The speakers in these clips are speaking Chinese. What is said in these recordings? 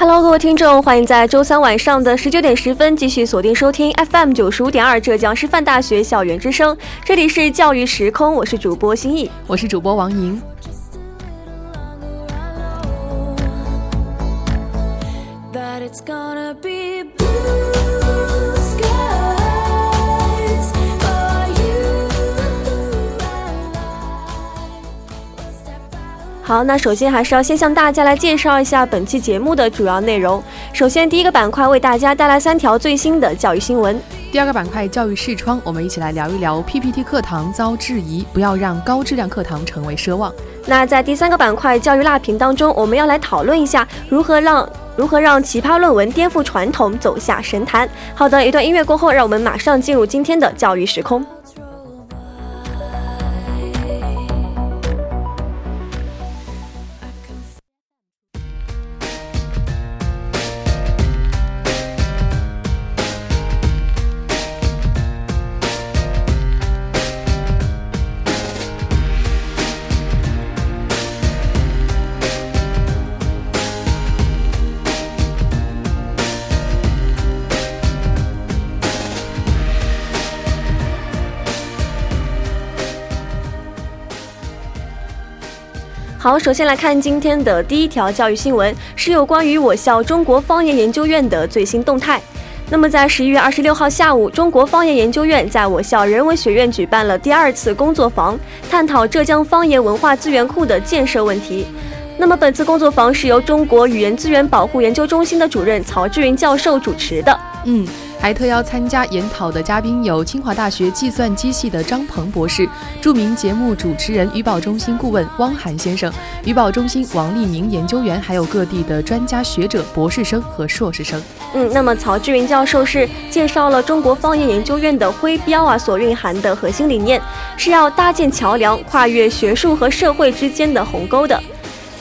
Hello，各位听众，欢迎在周三晚上的十九点十分继续锁定收听 FM 九十五点二浙江师范大学校园之声。这里是教育时空，我是主播心意，我是主播王莹。好，那首先还是要先向大家来介绍一下本期节目的主要内容。首先，第一个板块为大家带来三条最新的教育新闻。第二个板块教育视窗，我们一起来聊一聊 PPT 课堂遭质疑，不要让高质量课堂成为奢望。那在第三个板块教育辣评当中，我们要来讨论一下如何让如何让奇葩论文颠覆传统，走下神坛。好的，一段音乐过后，让我们马上进入今天的教育时空。好，首先来看今天的第一条教育新闻，是有关于我校中国方言研究院的最新动态。那么，在十一月二十六号下午，中国方言研究院在我校人文学院举办了第二次工作坊，探讨浙江方言文化资源库的建设问题。那么，本次工作坊是由中国语言资源保护研究中心的主任曹志云教授主持的。嗯。还特邀参加研讨的嘉宾有清华大学计算机系的张鹏博士、著名节目主持人、语保中心顾问汪涵先生、语保中心王立明研究员，还有各地的专家学者、博士生和硕士生。嗯，那么曹志云教授是介绍了中国方言研究院的徽标啊所蕴含的核心理念，是要搭建桥梁，跨越学术和社会之间的鸿沟的。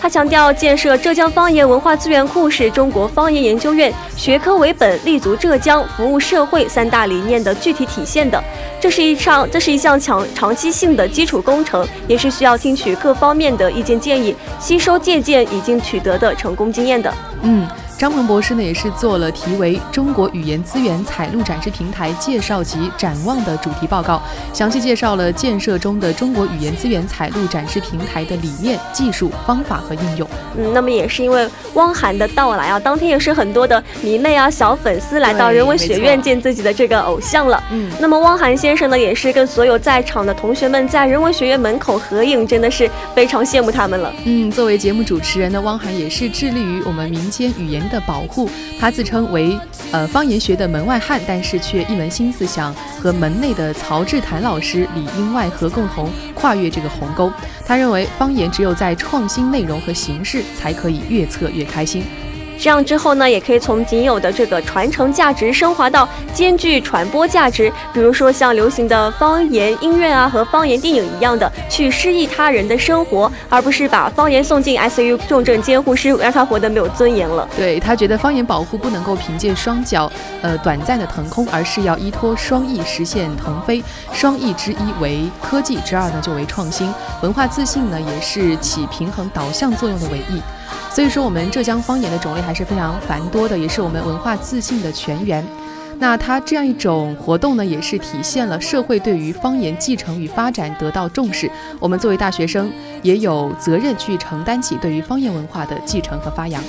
他强调，建设浙江方言文化资源库是中国方言研究院学科为本、立足浙江、服务社会三大理念的具体体现的。这是一场，这是一项强长期性的基础工程，也是需要听取各方面的意见建议，吸收借鉴已经取得的成功经验的。嗯。张鹏博士呢，也是做了题为《中国语言资源采录展示平台介绍及展望》的主题报告，详细介绍了建设中的中国语言资源采录展示平台的理念、技术、方法和应用。嗯，那么也是因为汪涵的到来啊，当天也是很多的迷妹啊、小粉丝来到人文学院见自己的这个偶像了。嗯，那么汪涵先生呢，也是跟所有在场的同学们在人文学院门口合影，真的是非常羡慕他们了。嗯，作为节目主持人的汪涵也是致力于我们民间语言。的保护，他自称为呃方言学的门外汉，但是却一门心思想和门内的曹志谭老师里应外合，共同跨越这个鸿沟。他认为方言只有在创新内容和形式，才可以越测越开心。这样之后呢，也可以从仅有的这个传承价值升华到兼具传播价值。比如说像流行的方言音乐啊，和方言电影一样的，去诗意他人的生活，而不是把方言送进 ICU 重症监护室，让他活得没有尊严了。对他觉得方言保护不能够凭借双脚，呃，短暂的腾空，而是要依托双翼实现腾飞。双翼之一为科技，之二呢就为创新。文化自信呢也是起平衡导向作用的尾翼。所以说，我们浙江方言的种类还是非常繁多的，也是我们文化自信的泉源。那它这样一种活动呢，也是体现了社会对于方言继承与发展得到重视。我们作为大学生，也有责任去承担起对于方言文化的继承和发扬。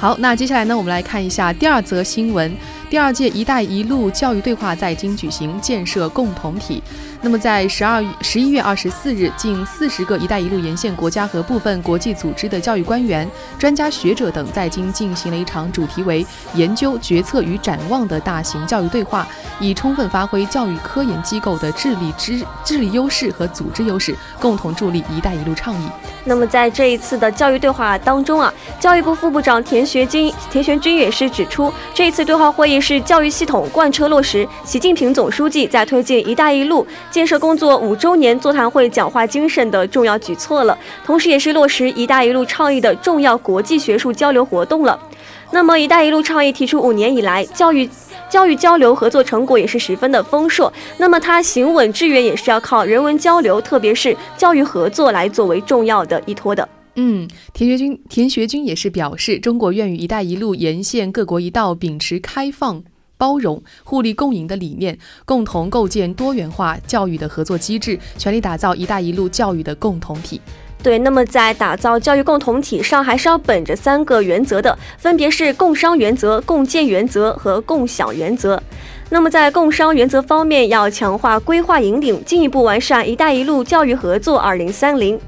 好，那接下来呢，我们来看一下第二则新闻。第二届“一带一路”教育对话在京举行，建设共同体。那么，在十二十一月二十四日，近四十个“一带一路”沿线国家和部分国际组织的教育官员、专家学者等在京进行了一场主题为“研究、决策与展望”的大型教育对话，以充分发挥教育科研机构的智力之智力优势和组织优势，共同助力“一带一路”倡议。那么，在这一次的教育对话当中啊，教育部副部长田学军田学军也是指出，这一次对话会议是教育系统贯彻落实习近平总书记在推进“一带一路”。建设工作五周年座谈会讲话精神的重要举措了，同时也是落实“一带一路”倡议的重要国际学术交流活动了。那么，“一带一路”倡议提出五年以来，教育教育交流合作成果也是十分的丰硕。那么，它行稳致远也是要靠人文交流，特别是教育合作来作为重要的依托的。嗯，田学军田学军也是表示，中国愿与“一带一路”沿线各国一道，秉持开放。包容、互利共赢的理念，共同构建多元化教育的合作机制，全力打造“一带一路”教育的共同体。对，那么在打造教育共同体上，还是要本着三个原则的，分别是共商原则、共建原则和共享原则。那么在共商原则方面，要强化规划引领，进一步完善“一带一路”教育合作二零三零。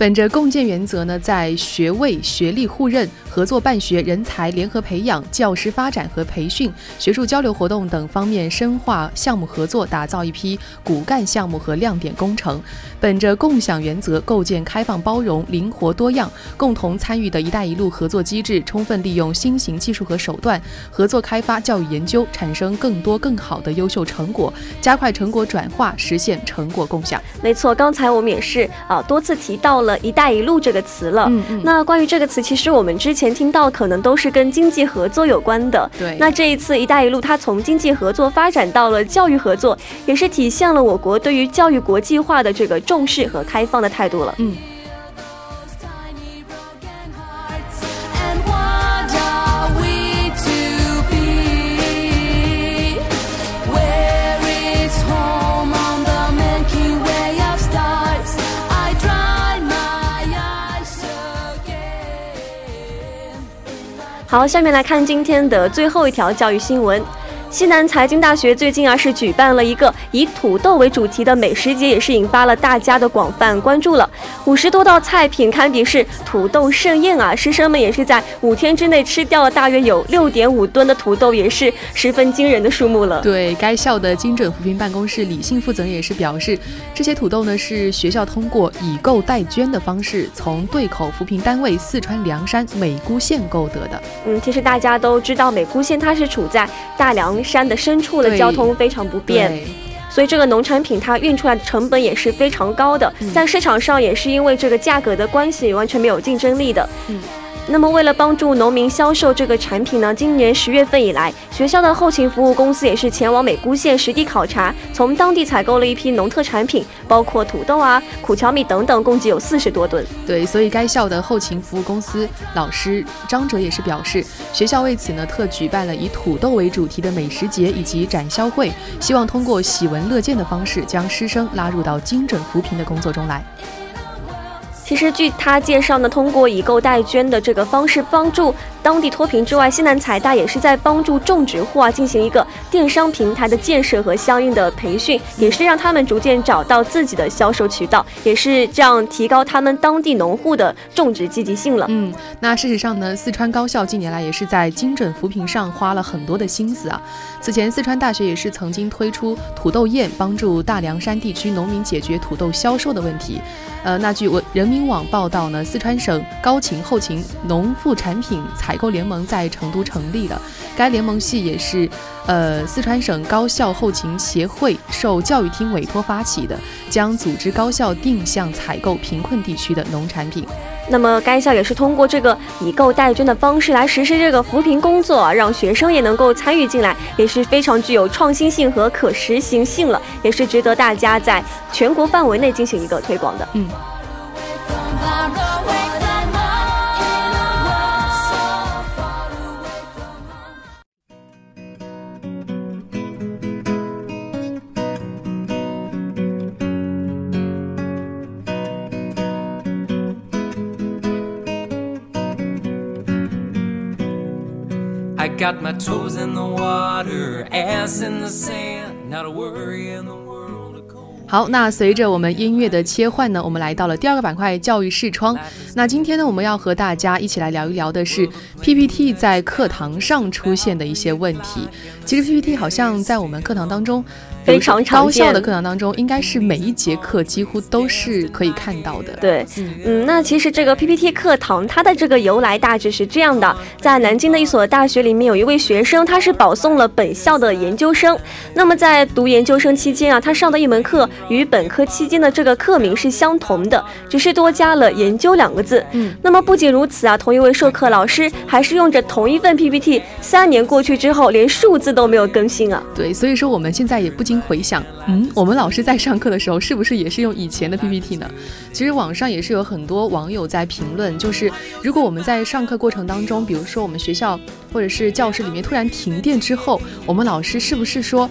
本着共建原则呢，在学位、学历互认。合作办学、人才联合培养、教师发展和培训、学术交流活动等方面深化项目合作，打造一批骨干项目和亮点工程。本着共享原则，构建开放、包容、灵活、多样、共同参与的一带一路合作机制，充分利用新型技术和手段，合作开发教育研究，产生更多更好的优秀成果，加快成果转化，实现成果共享。没错，刚才我们也是啊多次提到了一带一路这个词了。嗯嗯。那关于这个词，其实我们之前。前听到可能都是跟经济合作有关的，对。那这一次“一带一路”它从经济合作发展到了教育合作，也是体现了我国对于教育国际化的这个重视和开放的态度了。嗯。好，下面来看今天的最后一条教育新闻。西南财经大学最近啊是举办了一个以土豆为主题的美食节，也是引发了大家的广泛关注了。五十多道菜品堪比是土豆盛宴啊！师生们也是在五天之内吃掉了大约有六点五吨的土豆，也是十分惊人的数目了。对该校的精准扶贫办公室李姓负责人也是表示，这些土豆呢是学校通过以购代捐的方式从对口扶贫单位四川凉山美姑县购得的。嗯，其实大家都知道美姑县它是处在大凉。山的深处的交通非常不便，所以这个农产品它运出来的成本也是非常高的，在市场上也是因为这个价格的关系完全没有竞争力的。嗯。那么，为了帮助农民销售这个产品呢，今年十月份以来，学校的后勤服务公司也是前往美姑县实地考察，从当地采购了一批农特产品，包括土豆啊、苦荞米等等，共计有四十多吨。对，所以该校的后勤服务公司老师张哲也是表示，学校为此呢特举办了以土豆为主题的美食节以及展销会，希望通过喜闻乐见的方式，将师生拉入到精准扶贫的工作中来。其实，据他介绍呢，通过以购代捐的这个方式帮助当地脱贫之外，西南财大也是在帮助种植户啊进行一个电商平台的建设和相应的培训，也是让他们逐渐找到自己的销售渠道，也是这样提高他们当地农户的种植积极性了。嗯，那事实上呢，四川高校近年来也是在精准扶贫上花了很多的心思啊。此前，四川大学也是曾经推出土豆宴，帮助大凉山地区农民解决土豆销售的问题。呃，那据我人民网报道呢，四川省高情后勤农副产品采购联盟在成都成立了，该联盟系也是呃四川省高校后勤协会受教育厅委托发起的，将组织高校定向采购贫困地区的农产品。那么该校也是通过这个以购代捐的方式来实施这个扶贫工作，让学生也能够参与进来，也是非常具有创新性和可实行性了，也是值得大家在全国范围内进行一个推广的。嗯。好，那随着我们音乐的切换呢，我们来到了第二个板块——教育视窗。那今天呢，我们要和大家一起来聊一聊的是 PPT 在课堂上出现的一些问题。其实 PPT 好像在我们课堂当中。非常常高校的课堂当中，应该是每一节课几乎都是可以看到的。对，嗯，那其实这个 PPT 课堂它的这个由来大致是这样的：在南京的一所大学里面，有一位学生，他是保送了本校的研究生。那么在读研究生期间啊，他上的一门课与本科期间的这个课名是相同的，只是多加了“研究”两个字。嗯，那么不仅如此啊，同一位授课老师还是用着同一份 PPT，三年过去之后，连数字都没有更新啊。对，所以说我们现在也不。回想，嗯，我们老师在上课的时候是不是也是用以前的 PPT 呢？其实网上也是有很多网友在评论，就是如果我们在上课过程当中，比如说我们学校或者是教室里面突然停电之后，我们老师是不是说，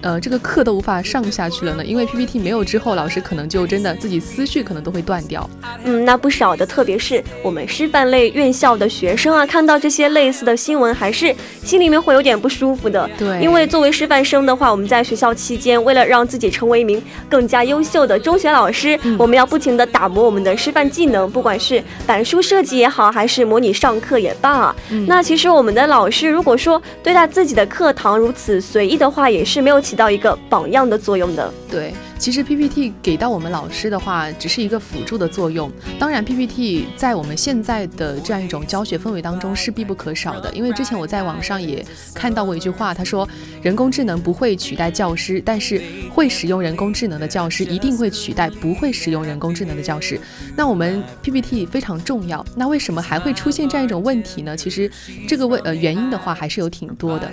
呃，这个课都无法上下去了呢？因为 PPT 没有之后，老师可能就真的自己思绪可能都会断掉。嗯，那不少的，特别是我们师范类院校的学生啊，看到这些类似的新闻，还是心里面会有点不舒服的。对，因为作为师范生的话，我们在学校期间，为了让自己成为一名更加优秀的中学老师，我们要不停的打磨我们的师范技能，不管是板书设计也好，还是模拟上课也罢啊。那其实我们的老师如果说对待自己的课堂如此随意的话，也是没有起到一个榜样的作用的。对。其实 PPT 给到我们老师的话，只是一个辅助的作用。当然，PPT 在我们现在的这样一种教学氛围当中是必不可少的。因为之前我在网上也看到过一句话，他说：“人工智能不会取代教师，但是会使用人工智能的教师一定会取代不会使用人工智能的教师。”那我们 PPT 非常重要。那为什么还会出现这样一种问题呢？其实这个问呃原因的话还是有挺多的。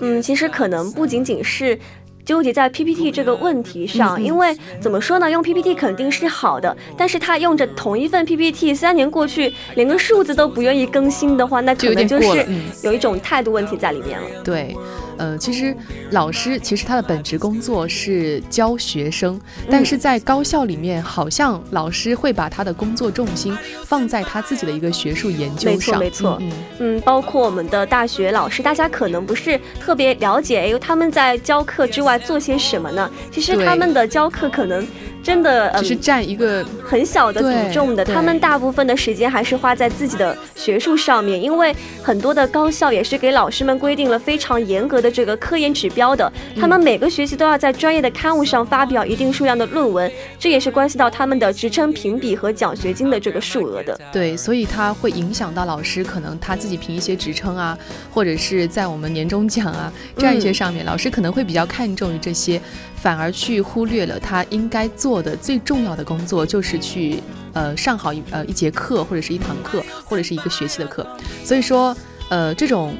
嗯，其实可能不仅仅是。纠结在 PPT 这个问题上，因为怎么说呢？用 PPT 肯定是好的，但是他用着同一份 PPT，三年过去，连个数字都不愿意更新的话，那可能就是有一种态度问题在里面了。对。呃，其实老师其实他的本职工作是教学生，但是在高校里面，好像老师会把他的工作重心放在他自己的一个学术研究上。没错，没错。嗯嗯，包括我们的大学老师，大家可能不是特别了解，哎，他们在教课之外做些什么呢？其实他们的教课可能。真的只是占一个很小的比重的，他们大部分的时间还是花在自己的学术上面，因为很多的高校也是给老师们规定了非常严格的这个科研指标的，他们每个学期都要在专业的刊物上发表一定数量的论文，这也是关系到他们的职称评比和奖学金的这个数额的。对，所以它会影响到老师可能他自己评一些职称啊，或者是在我们年终奖啊这样一些上面，老师可能会比较看重于这些。反而去忽略了他应该做的最重要的工作，就是去呃上好一呃一节课或者是一堂课或者是一个学期的课。所以说，呃，这种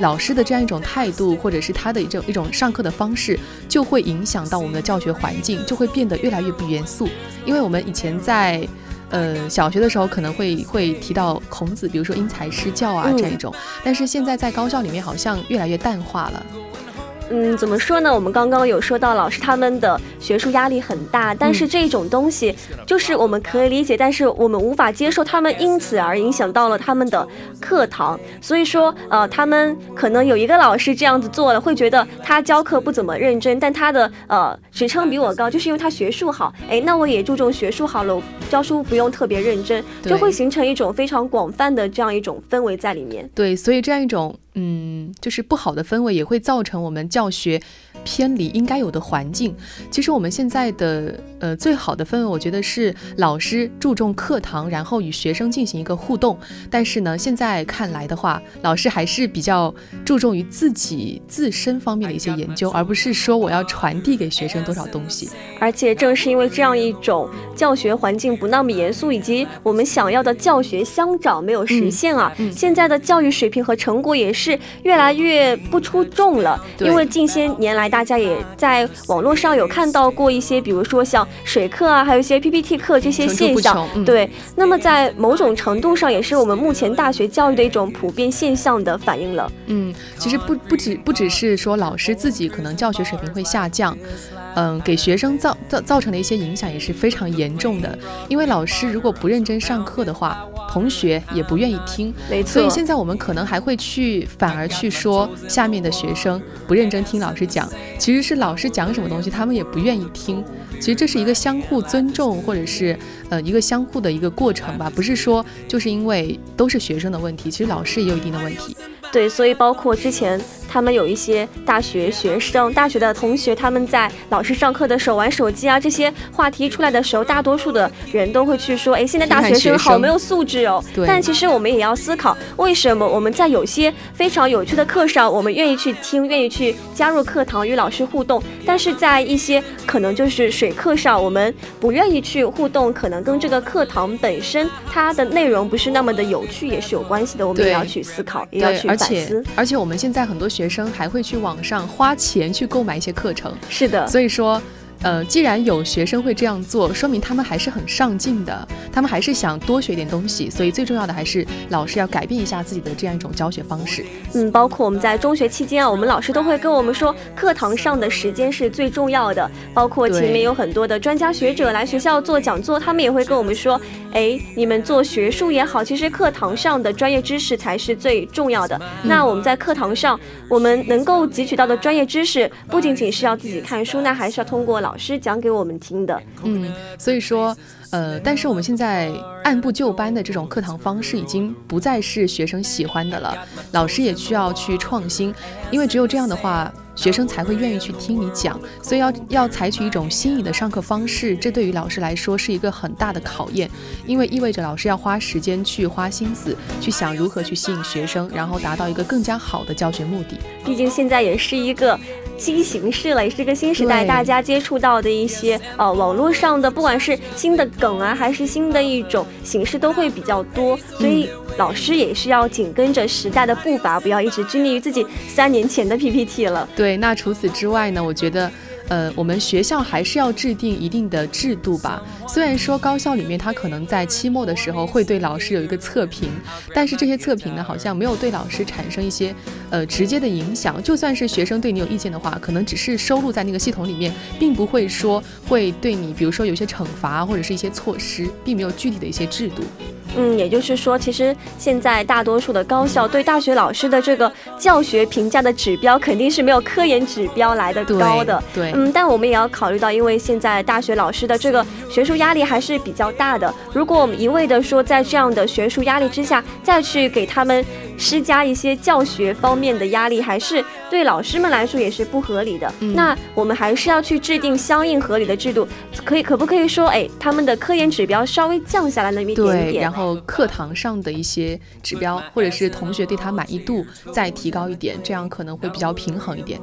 老师的这样一种态度，或者是他的一种一种上课的方式，就会影响到我们的教学环境，就会变得越来越不严肃。因为我们以前在呃小学的时候可能会会提到孔子，比如说因材施教啊这样一种，但是现在在高校里面好像越来越淡化了。嗯，怎么说呢？我们刚刚有说到老师他们的学术压力很大，但是这种东西就是我们可以理解，但是我们无法接受他们因此而影响到了他们的课堂。所以说，呃，他们可能有一个老师这样子做了，会觉得他教课不怎么认真，但他的呃职称比我高，就是因为他学术好。哎，那我也注重学术好了，教书不用特别认真，就会形成一种非常广泛的这样一种氛围在里面。对，所以这样一种。嗯，就是不好的氛围也会造成我们教学偏离应该有的环境。其实我们现在的呃最好的氛围，我觉得是老师注重课堂，然后与学生进行一个互动。但是呢，现在看来的话，老师还是比较注重于自己自身方面的一些研究，而不是说我要传递给学生多少东西。而且正是因为这样一种教学环境不那么严肃，以及我们想要的教学相长没有实现啊，现在的教育水平和成果也是。是越来越不出众了，因为近些年来，大家也在网络上有看到过一些，比如说像水课啊，还有一些 PPT 课这些现象。对，那么在某种程度上，也是我们目前大学教育的一种普遍现象的反应了。嗯，其实不不只不只是说老师自己可能教学水平会下降。嗯，给学生造造造成的一些影响也是非常严重的。因为老师如果不认真上课的话，同学也不愿意听。没错。所以现在我们可能还会去反而去说下面的学生不认真听老师讲，其实是老师讲什么东西他们也不愿意听。其实这是一个相互尊重，或者是呃一个相互的一个过程吧，不是说就是因为都是学生的问题，其实老师也有一定的问题。对，所以包括之前。他们有一些大学学生、大学的同学，他们在老师上课的时候玩手机啊，这些话题出来的时候，大多数的人都会去说：“哎，现在大学生好没有素质哦。”但其实我们也要思考，为什么我们在有些非常有趣的课上，我们愿意去听，愿意去加入课堂与老师互动，但是在一些可能就是水课上，我们不愿意去互动，可能跟这个课堂本身它的内容不是那么的有趣，也是有关系的。我们也要去思考，也要去反思。而且我们现在很多学生还会去网上花钱去购买一些课程，是的，所以说。呃，既然有学生会这样做，说明他们还是很上进的，他们还是想多学点东西。所以最重要的还是老师要改变一下自己的这样一种教学方式。嗯，包括我们在中学期间啊，我们老师都会跟我们说，课堂上的时间是最重要的。包括前面有很多的专家学者来学校做讲座，他们也会跟我们说，哎，你们做学术也好，其实课堂上的专业知识才是最重要的。那我们在课堂上，我们能够汲取到的专业知识，不仅仅是要自己看书，那还是要通过。老师讲给我们听的，嗯，所以说，呃，但是我们现在按部就班的这种课堂方式已经不再是学生喜欢的了，老师也需要去创新，因为只有这样的话。学生才会愿意去听你讲，所以要要采取一种新颖的上课方式，这对于老师来说是一个很大的考验，因为意味着老师要花时间去花心思去想如何去吸引学生，然后达到一个更加好的教学目的。毕竟现在也是一个新形式了，也是一个新时代，大家接触到的一些呃网络上的，不管是新的梗啊，还是新的一种形式，都会比较多，所以老师也是要紧跟着时代的步伐，不要一直拘泥于自己三年前的 PPT 了。对。对，那除此之外呢？我觉得，呃，我们学校还是要制定一定的制度吧。虽然说高校里面他可能在期末的时候会对老师有一个测评，但是这些测评呢，好像没有对老师产生一些呃直接的影响。就算是学生对你有意见的话，可能只是收录在那个系统里面，并不会说会对你，比如说有些惩罚或者是一些措施，并没有具体的一些制度。嗯，也就是说，其实现在大多数的高校对大学老师的这个教学评价的指标，肯定是没有科研指标来的高的。对，嗯，但我们也要考虑到，因为现在大学老师的这个学术压力还是比较大的。如果我们一味的说在这样的学术压力之下，再去给他们施加一些教学方面的压力，还是对老师们来说也是不合理的。那我们还是要去制定相应合理的制度，可以可不可以说，哎，他们的科研指标稍微降下来那么一点点，然后。课堂上的一些指标，或者是同学对他满意度再提高一点，这样可能会比较平衡一点。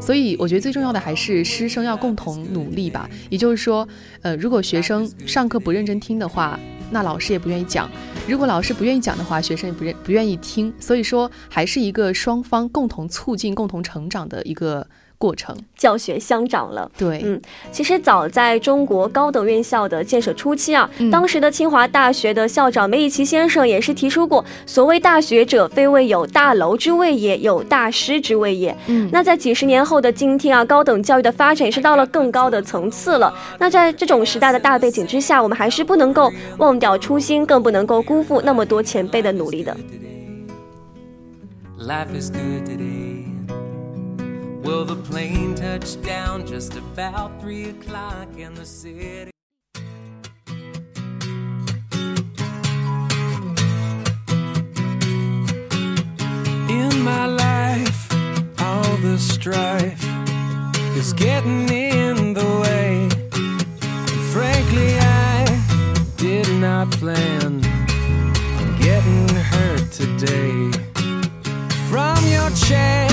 所以我觉得最重要的还是师生要共同努力吧。也就是说，呃，如果学生上课不认真听的话，那老师也不愿意讲；如果老师不愿意讲的话，学生也不愿不愿意听。所以说，还是一个双方共同促进、共同成长的一个。过程教学相长了，对，嗯，其实早在中国高等院校的建设初期啊，当时的清华大学的校长梅贻琦先生也是提出过，所谓大学者，非谓有大楼之谓也，有大师之谓也。嗯，那在几十年后的今天啊，高等教育的发展也是到了更高的层次了。那在这种时代的大背景之下，我们还是不能够忘掉初心，更不能够辜负那么多前辈的努力的。Well, the plane touched down just about three o'clock in the city. In my life, all the strife is getting in the way. And frankly, I did not plan on getting hurt today. From your chair.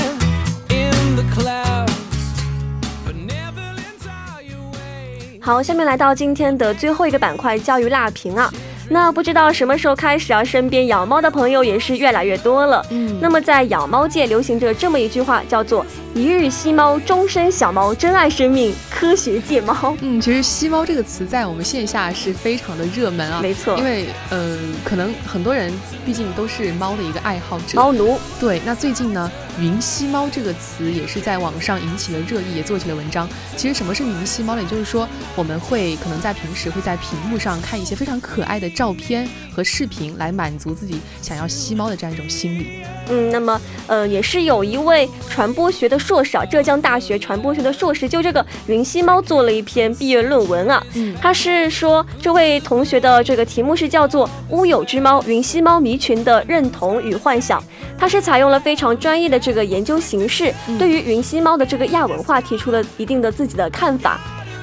好，下面来到今天的最后一个板块——教育辣评啊。那不知道什么时候开始啊，身边养猫的朋友也是越来越多了。嗯，那么在养猫界流行着这么一句话，叫做“一日吸猫，终身小猫，珍爱生命，科学戒猫”。嗯，其实“吸猫”这个词在我们线下是非常的热门啊。没错，因为呃，可能很多人毕竟都是猫的一个爱好者，猫奴。对，那最近呢？云吸猫这个词也是在网上引起了热议，也做起了文章。其实什么是云吸猫呢？也就是说，我们会可能在平时会在屏幕上看一些非常可爱的照片和视频来满足自己想要吸猫的这样一种心理。嗯，那么呃，也是有一位传播学的硕士啊，浙江大学传播学的硕士，就这个云吸猫做了一篇毕业论文啊。嗯，他是说这位同学的这个题目是叫做《乌有之猫：云吸猫迷群的认同与幻想》，他是采用了非常专业的这个研究形式，对于云吸猫的这个亚文化提出了一定的自己的看法。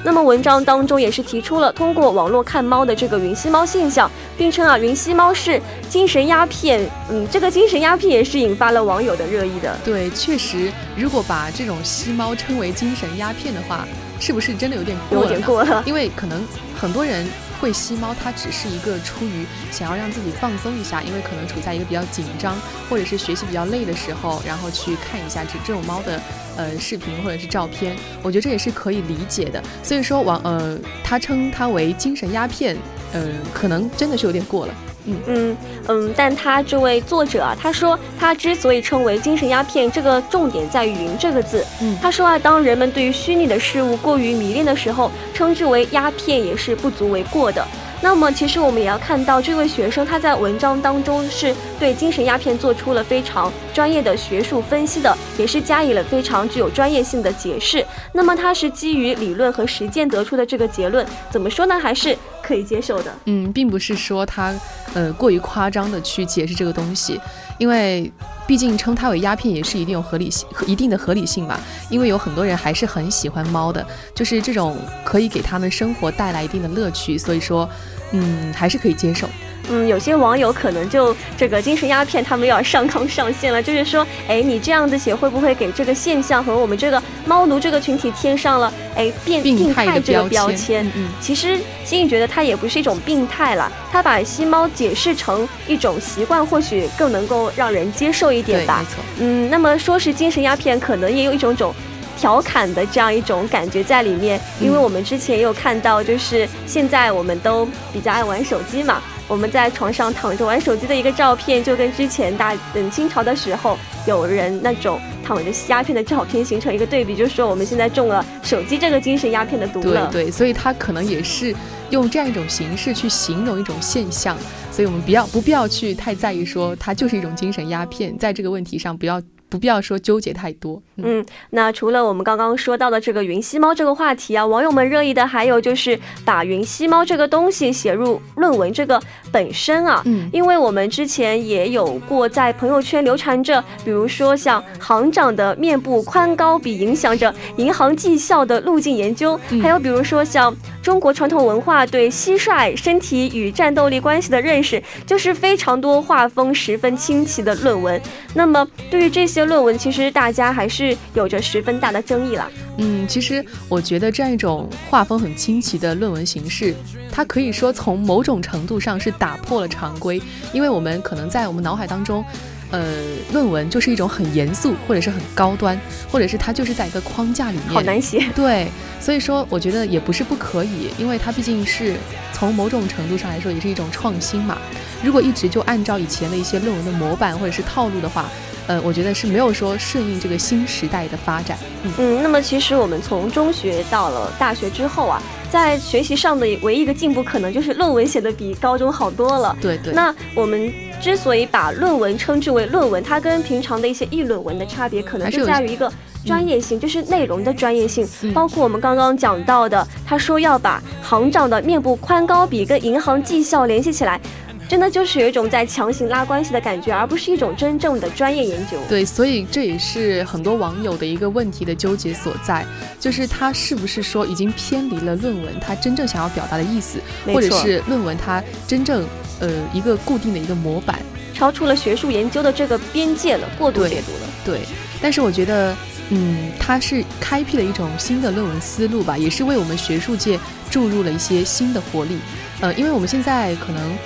那么文章当中也是提出了通过网络看猫的这个云吸猫现象，并称啊云吸猫是精神鸦片。嗯，这个精神鸦片也是引发了网友的热议的。对，确实，如果把这种吸猫称为精神鸦片的话，是不是真的有点过了？有点过了，因为可能很多人。会吸猫，它只是一个出于想要让自己放松一下，因为可能处在一个比较紧张或者是学习比较累的时候，然后去看一下这这种猫的呃视频或者是照片，我觉得这也是可以理解的。所以说网呃，他称它为精神鸦片，嗯，可能真的是有点过了。嗯嗯嗯，但他这位作者啊，他说他之所以称为精神鸦片，这个重点在于“云”这个字。嗯，他说啊，当人们对于虚拟的事物过于迷恋的时候，称之为鸦片也是不足为过的。那么，其实我们也要看到，这位学生他在文章当中是对精神鸦片做出了非常专业的学术分析的，也是加以了非常具有专业性的解释。那么，他是基于理论和实践得出的这个结论，怎么说呢？还是可以接受的。嗯，并不是说他呃过于夸张的去解释这个东西，因为。毕竟称它为鸦片也是一定有合理性、一定的合理性吧。因为有很多人还是很喜欢猫的，就是这种可以给他们生活带来一定的乐趣，所以说，嗯，还是可以接受。嗯，有些网友可能就这个精神鸦片，他们要上纲上线了，就是说，哎，你这样子写会不会给这个现象和我们这个猫奴这个群体添上了哎变病态这个标签？嗯，其实心里觉得它也不是一种病态了，它把吸猫解释成一种习惯，或许更能够让人接受一点吧。嗯，那么说是精神鸦片，可能也有一种种调侃的这样一种感觉在里面，因为我们之前也有看到，就是现在我们都比较爱玩手机嘛。我们在床上躺着玩手机的一个照片，就跟之前大等清朝的时候有人那种躺着吸鸦片的照片形成一个对比，就是说我们现在中了手机这个精神鸦片的毒了。对对，所以他可能也是用这样一种形式去形容一种现象，所以我们不要不必要去太在意说它就是一种精神鸦片，在这个问题上不要。不必要说纠结太多。嗯，那除了我们刚刚说到的这个云吸猫这个话题啊，网友们热议的还有就是把云吸猫这个东西写入论文这个本身啊。嗯，因为我们之前也有过在朋友圈流传着，比如说像行长的面部宽高比影响着银行绩效的路径研究，还有比如说像中国传统文化对蟋蟀身体与战斗力关系的认识，就是非常多画风十分清奇的论文。那么对于这些。些论文其实大家还是有着十分大的争议了。嗯，其实我觉得这样一种画风很清奇的论文形式，它可以说从某种程度上是打破了常规，因为我们可能在我们脑海当中。呃，论文就是一种很严肃，或者是很高端，或者是它就是在一个框架里面，好难写。对，所以说我觉得也不是不可以，因为它毕竟是从某种程度上来说也是一种创新嘛。如果一直就按照以前的一些论文的模板或者是套路的话，呃，我觉得是没有说顺应这个新时代的发展。嗯，那么其实我们从中学到了大学之后啊。在学习上的唯一一个进步，可能就是论文写的比高中好多了。对对。那我们之所以把论文称之为论文，它跟平常的一些议论文的差别，可能就在于一个专业性，就是内容的专业性。包括我们刚刚讲到的，他说要把行长的面部宽高比跟银行绩效联系起来。真的就是有一种在强行拉关系的感觉，而不是一种真正的专业研究。对，所以这也是很多网友的一个问题的纠结所在，就是他是不是说已经偏离了论文他真正想要表达的意思，或者是论文它真正呃一个固定的一个模板，超出了学术研究的这个边界了，过度解读了。对，但是我觉得，嗯，它是开辟了一种新的论文思路吧，也是为我们学术界注入了一些新的活力。呃，因为我们现在可能。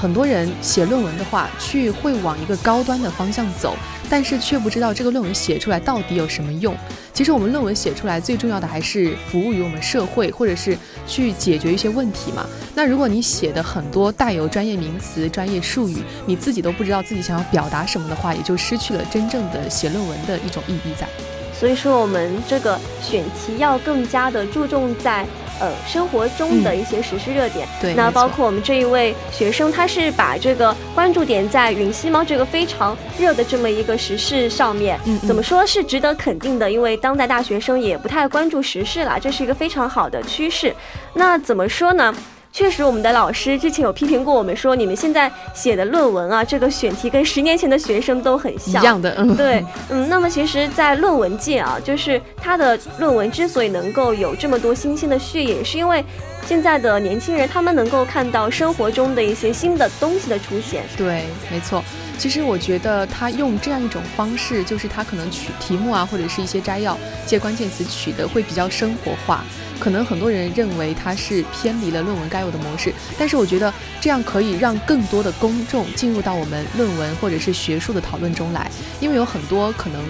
很多人写论文的话，去会往一个高端的方向走，但是却不知道这个论文写出来到底有什么用。其实我们论文写出来最重要的还是服务于我们社会，或者是去解决一些问题嘛。那如果你写的很多带有专业名词、专业术语，你自己都不知道自己想要表达什么的话，也就失去了真正的写论文的一种意义在。所以说，我们这个选题要更加的注重在。呃生活中的一些时事热点。对，那包括我们这一位学生，他是把这个关注点在云吸猫这个非常热的这么一个时事上面，嗯，怎么说是值得肯定的？因为当代大学生也不太关注时事了，这是一个非常好的趋势。那怎么说呢？确实，我们的老师之前有批评过我们，说你们现在写的论文啊，这个选题跟十年前的学生都很像。一样的，嗯，对，嗯。那么其实，在论文界啊，就是他的论文之所以能够有这么多新鲜的血液，是因为现在的年轻人他们能够看到生活中的一些新的东西的出现。对，没错。其实我觉得他用这样一种方式，就是他可能取题目啊，或者是一些摘要、借关键词取的会比较生活化。可能很多人认为它是偏离了论文该有的模式，但是我觉得这样可以让更多的公众进入到我们论文或者是学术的讨论中来，因为有很多可能，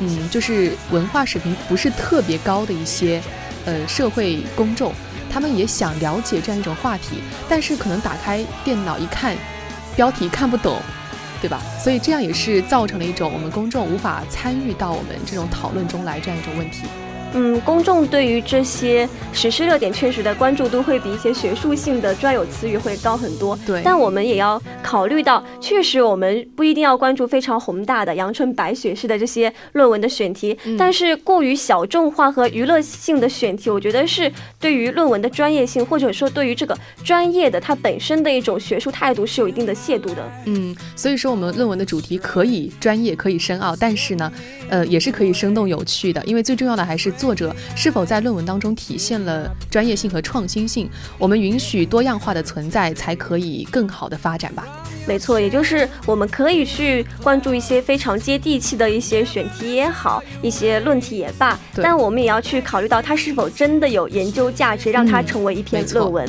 嗯，就是文化水平不是特别高的一些，呃，社会公众，他们也想了解这样一种话题，但是可能打开电脑一看，标题看不懂，对吧？所以这样也是造成了一种我们公众无法参与到我们这种讨论中来这样一种问题。嗯，公众对于这些时事热点确实的关注度会比一些学术性的专有词语会高很多。对，但我们也要考虑到，确实我们不一定要关注非常宏大的阳春白雪式的这些论文的选题，但是过于小众化和娱乐性的选题，我觉得是对于论文的专业性，或者说对于这个专业的它本身的一种学术态度是有一定的亵渎的。嗯，所以说我们论文的主题可以专业，可以深奥，但是呢，呃，也是可以生动有趣的，因为最重要的还是。作者是否在论文当中体现了专业性和创新性？我们允许多样化的存在，才可以更好的发展吧。没错，也就是我们可以去关注一些非常接地气的一些选题也好，一些论题也罢，但我们也要去考虑到它是否真的有研究价值，让它成为一篇论文。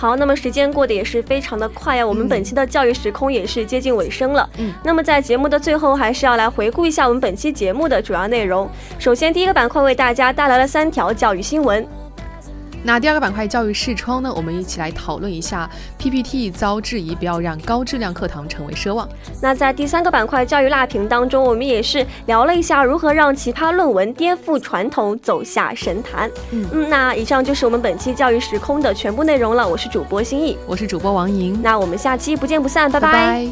好，那么时间过得也是非常的快呀，我们本期的教育时空也是接近尾声了。嗯，那么在节目的最后，还是要来回顾一下我们本期节目的主要内容。首先，第一个板块为大家带来了三条教育新闻。那第二个板块教育视窗呢，我们一起来讨论一下 PPT 遭质疑，不要让高质量课堂成为奢望。那在第三个板块教育辣评当中，我们也是聊了一下如何让奇葩论文颠覆传统，走下神坛。嗯嗯，那以上就是我们本期教育时空的全部内容了。我是主播心意，我是主播王莹。那我们下期不见不散，拜拜。